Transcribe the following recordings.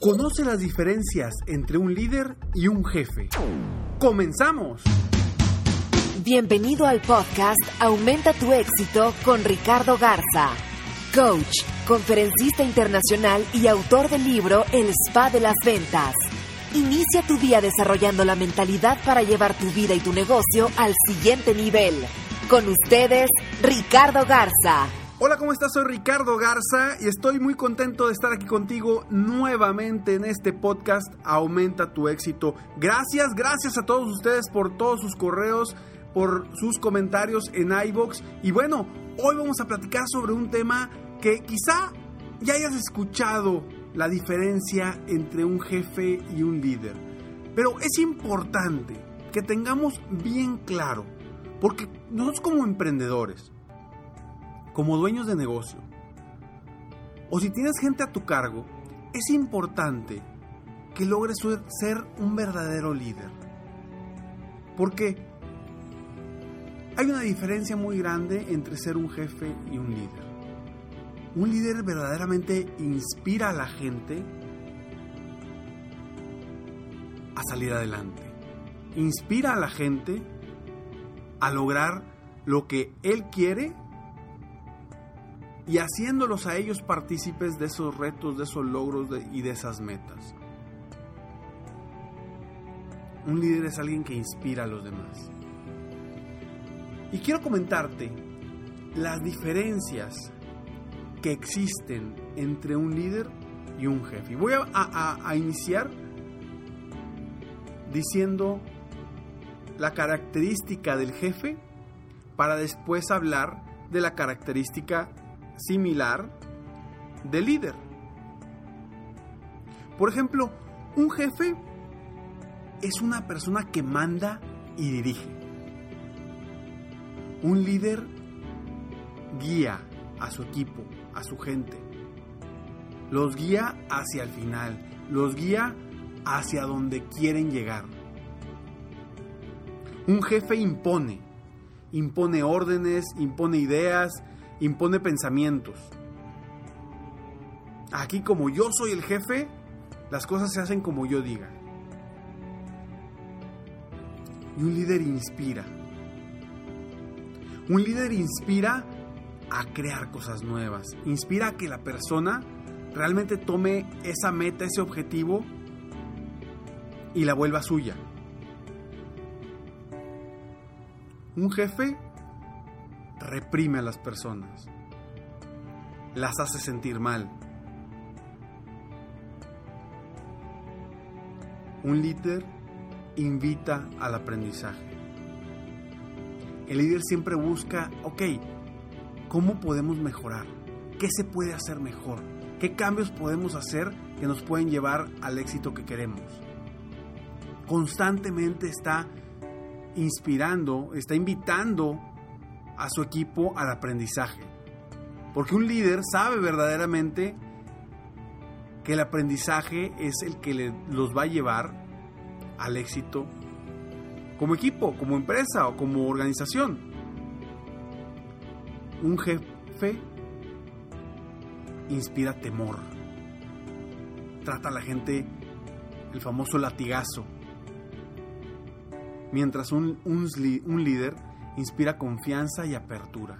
Conoce las diferencias entre un líder y un jefe. ¡Comenzamos! Bienvenido al podcast Aumenta tu éxito con Ricardo Garza, coach, conferencista internacional y autor del libro El Spa de las Ventas. Inicia tu día desarrollando la mentalidad para llevar tu vida y tu negocio al siguiente nivel. Con ustedes, Ricardo Garza. Hola, ¿cómo estás? Soy Ricardo Garza y estoy muy contento de estar aquí contigo nuevamente en este podcast Aumenta tu éxito. Gracias, gracias a todos ustedes por todos sus correos, por sus comentarios en iBox. Y bueno, hoy vamos a platicar sobre un tema que quizá ya hayas escuchado la diferencia entre un jefe y un líder. Pero es importante que tengamos bien claro, porque nosotros como emprendedores, como dueños de negocio, o si tienes gente a tu cargo, es importante que logres ser un verdadero líder. Porque hay una diferencia muy grande entre ser un jefe y un líder. Un líder verdaderamente inspira a la gente a salir adelante. Inspira a la gente a lograr lo que él quiere y haciéndolos a ellos partícipes de esos retos, de esos logros y de esas metas. Un líder es alguien que inspira a los demás. Y quiero comentarte las diferencias que existen entre un líder y un jefe. Voy a, a iniciar diciendo la característica del jefe para después hablar de la característica similar de líder. Por ejemplo, un jefe es una persona que manda y dirige. Un líder guía a su equipo, a su gente. Los guía hacia el final, los guía hacia donde quieren llegar. Un jefe impone, impone órdenes, impone ideas, impone pensamientos. Aquí como yo soy el jefe, las cosas se hacen como yo diga. Y un líder inspira. Un líder inspira a crear cosas nuevas. Inspira a que la persona realmente tome esa meta, ese objetivo y la vuelva suya. Un jefe reprime a las personas, las hace sentir mal. Un líder invita al aprendizaje. El líder siempre busca, ok, ¿cómo podemos mejorar? ¿Qué se puede hacer mejor? ¿Qué cambios podemos hacer que nos pueden llevar al éxito que queremos? Constantemente está inspirando, está invitando a su equipo al aprendizaje. Porque un líder sabe verdaderamente que el aprendizaje es el que los va a llevar al éxito como equipo, como empresa o como organización. Un jefe inspira temor. Trata a la gente el famoso latigazo. Mientras un, un líder inspira confianza y apertura.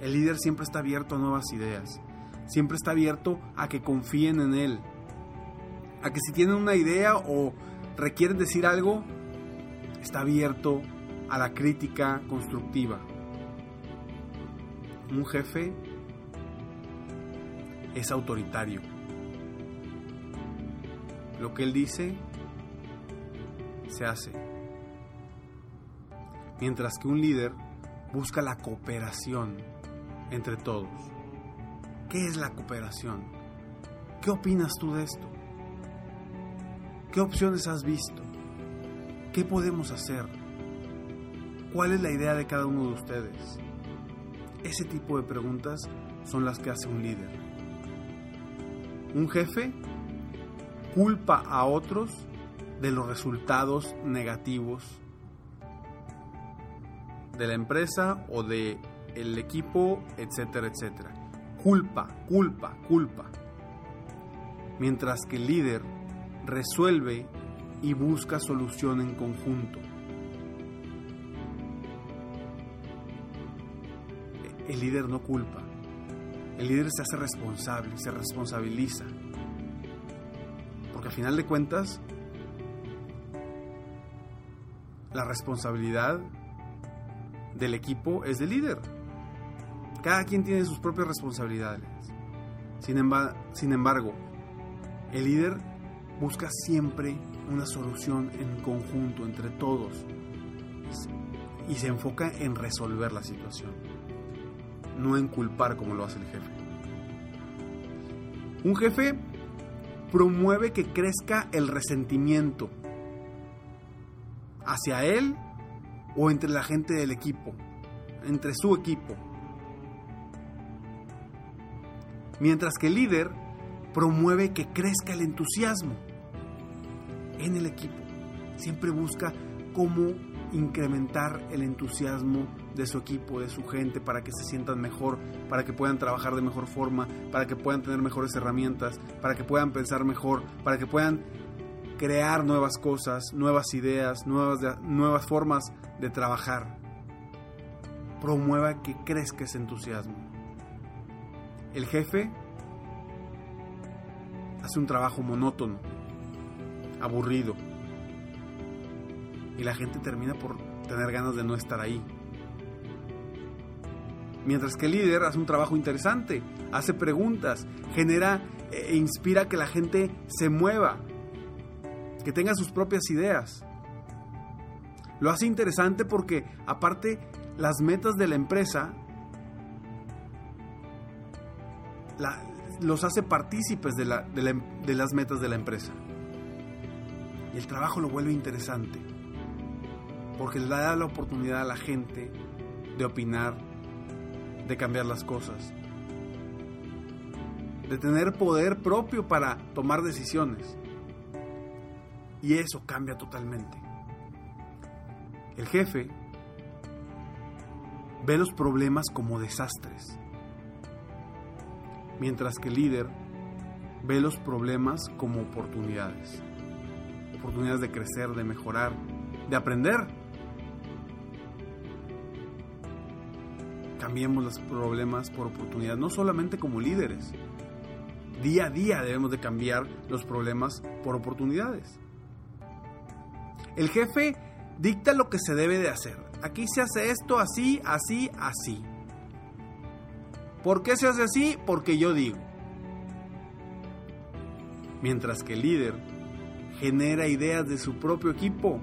El líder siempre está abierto a nuevas ideas. siempre está abierto a que confíen en él. A que si tienen una idea o requieren decir algo, está abierto a la crítica constructiva. Un jefe es autoritario. Lo que él dice se hace. Mientras que un líder busca la cooperación entre todos. ¿Qué es la cooperación? ¿Qué opinas tú de esto? ¿Qué opciones has visto? ¿Qué podemos hacer? ¿Cuál es la idea de cada uno de ustedes? Ese tipo de preguntas son las que hace un líder. Un jefe culpa a otros de los resultados negativos de la empresa o de el equipo, etcétera, etcétera. Culpa, culpa, culpa. Mientras que el líder resuelve y busca solución en conjunto. El líder no culpa. El líder se hace responsable, se responsabiliza. Porque al final de cuentas, la responsabilidad del equipo es del líder. Cada quien tiene sus propias responsabilidades. Sin, sin embargo, el líder busca siempre una solución en conjunto entre todos y se enfoca en resolver la situación, no en culpar como lo hace el jefe. Un jefe promueve que crezca el resentimiento hacia él o entre la gente del equipo, entre su equipo. Mientras que el líder promueve que crezca el entusiasmo en el equipo. Siempre busca cómo incrementar el entusiasmo de su equipo, de su gente, para que se sientan mejor, para que puedan trabajar de mejor forma, para que puedan tener mejores herramientas, para que puedan pensar mejor, para que puedan crear nuevas cosas, nuevas ideas, nuevas, nuevas formas de trabajar. Promueva que crezca ese entusiasmo. El jefe hace un trabajo monótono, aburrido, y la gente termina por tener ganas de no estar ahí. Mientras que el líder hace un trabajo interesante, hace preguntas, genera e inspira que la gente se mueva, que tenga sus propias ideas. Lo hace interesante porque aparte las metas de la empresa los hace partícipes de, de las metas de la empresa. Y el trabajo lo vuelve interesante porque le da la oportunidad a la gente de opinar, de cambiar las cosas, de tener poder propio para tomar decisiones. Y eso cambia totalmente. El jefe ve los problemas como desastres, mientras que el líder ve los problemas como oportunidades. Oportunidades de crecer, de mejorar, de aprender. Cambiemos los problemas por oportunidades, no solamente como líderes. Día a día debemos de cambiar los problemas por oportunidades. El jefe dicta lo que se debe de hacer. Aquí se hace esto así, así, así. ¿Por qué se hace así? Porque yo digo. Mientras que el líder genera ideas de su propio equipo.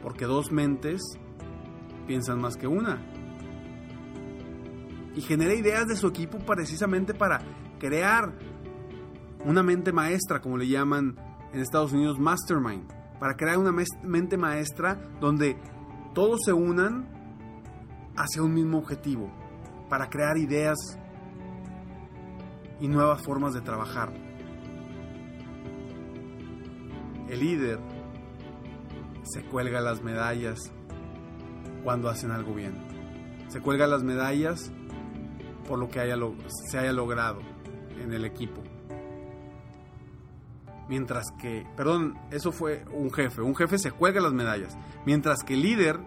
Porque dos mentes piensan más que una. Y genera ideas de su equipo precisamente para crear una mente maestra, como le llaman en Estados Unidos Mastermind, para crear una mente maestra donde todos se unan hacia un mismo objetivo, para crear ideas y nuevas formas de trabajar. El líder se cuelga las medallas cuando hacen algo bien. Se cuelga las medallas por lo que se haya logrado en el equipo. Mientras que, perdón, eso fue un jefe. Un jefe se cuelga las medallas. Mientras que el líder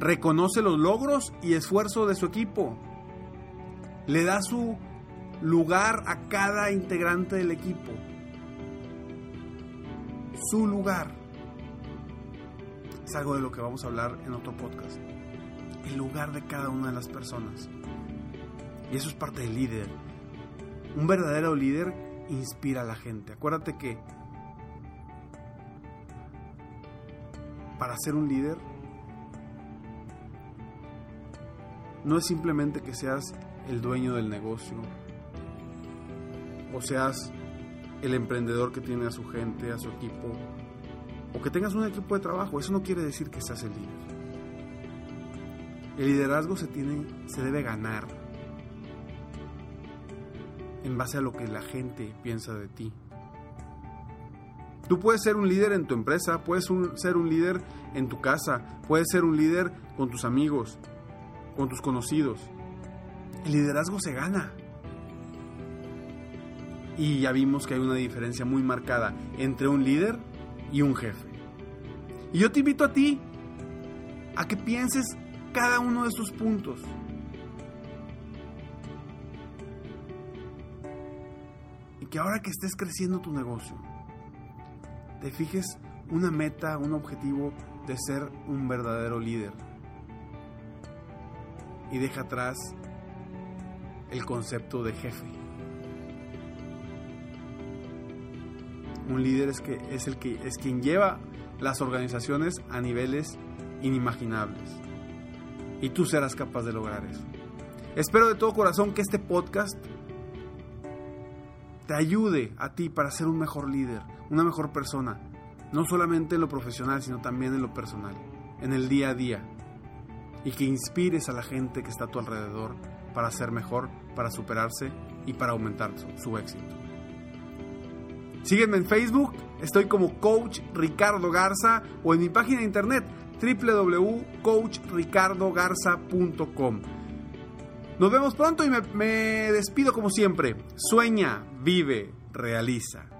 reconoce los logros y esfuerzo de su equipo. Le da su lugar a cada integrante del equipo. Su lugar. Es algo de lo que vamos a hablar en otro podcast. El lugar de cada una de las personas. Y eso es parte del líder. Un verdadero líder inspira a la gente. Acuérdate que para ser un líder no es simplemente que seas el dueño del negocio o seas el emprendedor que tiene a su gente, a su equipo, o que tengas un equipo de trabajo. Eso no quiere decir que seas el líder. El liderazgo se tiene, se debe ganar en base a lo que la gente piensa de ti. Tú puedes ser un líder en tu empresa, puedes ser un líder en tu casa, puedes ser un líder con tus amigos, con tus conocidos. El liderazgo se gana. Y ya vimos que hay una diferencia muy marcada entre un líder y un jefe. Y yo te invito a ti a que pienses cada uno de estos puntos. Y que ahora que estés creciendo tu negocio, te fijes una meta, un objetivo de ser un verdadero líder. Y deja atrás el concepto de jefe. Un líder es, que, es, el que, es quien lleva las organizaciones a niveles inimaginables. Y tú serás capaz de lograr eso. Espero de todo corazón que este podcast te ayude a ti para ser un mejor líder, una mejor persona, no solamente en lo profesional, sino también en lo personal, en el día a día, y que inspires a la gente que está a tu alrededor para ser mejor, para superarse y para aumentar su, éxito. Sígueme en Facebook, estoy como Coach Ricardo Garza o en mi página de internet www.coachricardogarza.com. Nos vemos pronto y me, me despido como siempre. Sueña, vive, realiza.